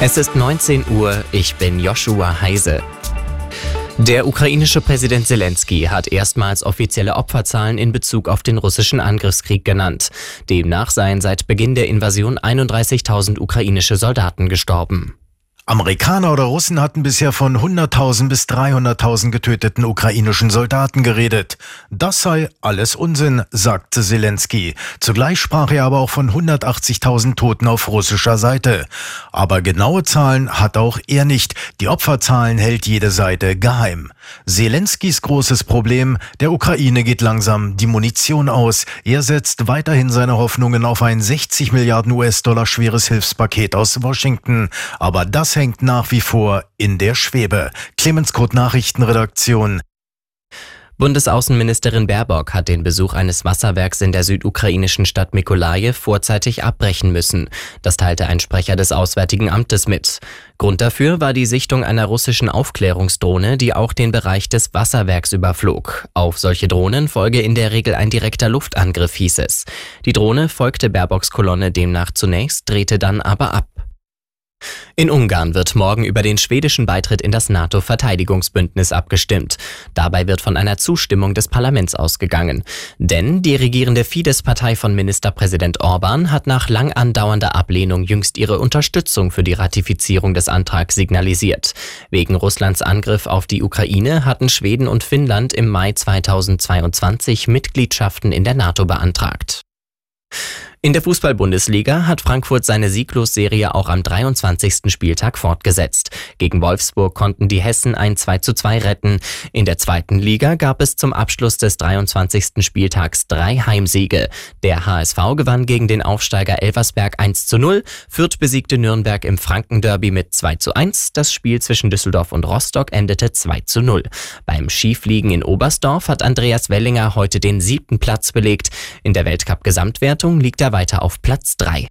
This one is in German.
Es ist 19 Uhr, ich bin Joshua Heise. Der ukrainische Präsident Zelensky hat erstmals offizielle Opferzahlen in Bezug auf den russischen Angriffskrieg genannt. Demnach seien seit Beginn der Invasion 31.000 ukrainische Soldaten gestorben. Amerikaner oder Russen hatten bisher von 100.000 bis 300.000 getöteten ukrainischen Soldaten geredet. Das sei alles Unsinn, sagte Zelensky. Zugleich sprach er aber auch von 180.000 Toten auf russischer Seite. Aber genaue Zahlen hat auch er nicht. Die Opferzahlen hält jede Seite geheim. Zelenskys großes Problem, der Ukraine geht langsam die Munition aus. Er setzt weiterhin seine Hoffnungen auf ein 60 Milliarden US-Dollar schweres Hilfspaket aus Washington. Aber das hängt nach wie vor in der Schwebe. Clemens Kurt Nachrichtenredaktion. Bundesaußenministerin Baerbock hat den Besuch eines Wasserwerks in der südukrainischen Stadt Mikolaje vorzeitig abbrechen müssen. Das teilte ein Sprecher des Auswärtigen Amtes mit. Grund dafür war die Sichtung einer russischen Aufklärungsdrohne, die auch den Bereich des Wasserwerks überflog. Auf solche Drohnen folge in der Regel ein direkter Luftangriff, hieß es. Die Drohne folgte Baerbocks Kolonne demnach zunächst, drehte dann aber ab. In Ungarn wird morgen über den schwedischen Beitritt in das NATO-Verteidigungsbündnis abgestimmt. Dabei wird von einer Zustimmung des Parlaments ausgegangen. Denn die regierende Fidesz-Partei von Ministerpräsident Orban hat nach lang andauernder Ablehnung jüngst ihre Unterstützung für die Ratifizierung des Antrags signalisiert. Wegen Russlands Angriff auf die Ukraine hatten Schweden und Finnland im Mai 2022 Mitgliedschaften in der NATO beantragt. In der Fußball-Bundesliga hat Frankfurt seine Sieglosserie auch am 23. Spieltag fortgesetzt. Gegen Wolfsburg konnten die Hessen ein 2 zu 2 retten. In der zweiten Liga gab es zum Abschluss des 23. Spieltags drei Heimsiege. Der HSV gewann gegen den Aufsteiger Elversberg 1 zu 0. Fürth besiegte Nürnberg im Frankenderby mit 2 zu 1. Das Spiel zwischen Düsseldorf und Rostock endete 2 zu 0. Beim Skifliegen in Oberstdorf hat Andreas Wellinger heute den siebten Platz belegt. In der Weltcup-Gesamtwertung liegt er weiter auf Platz 3.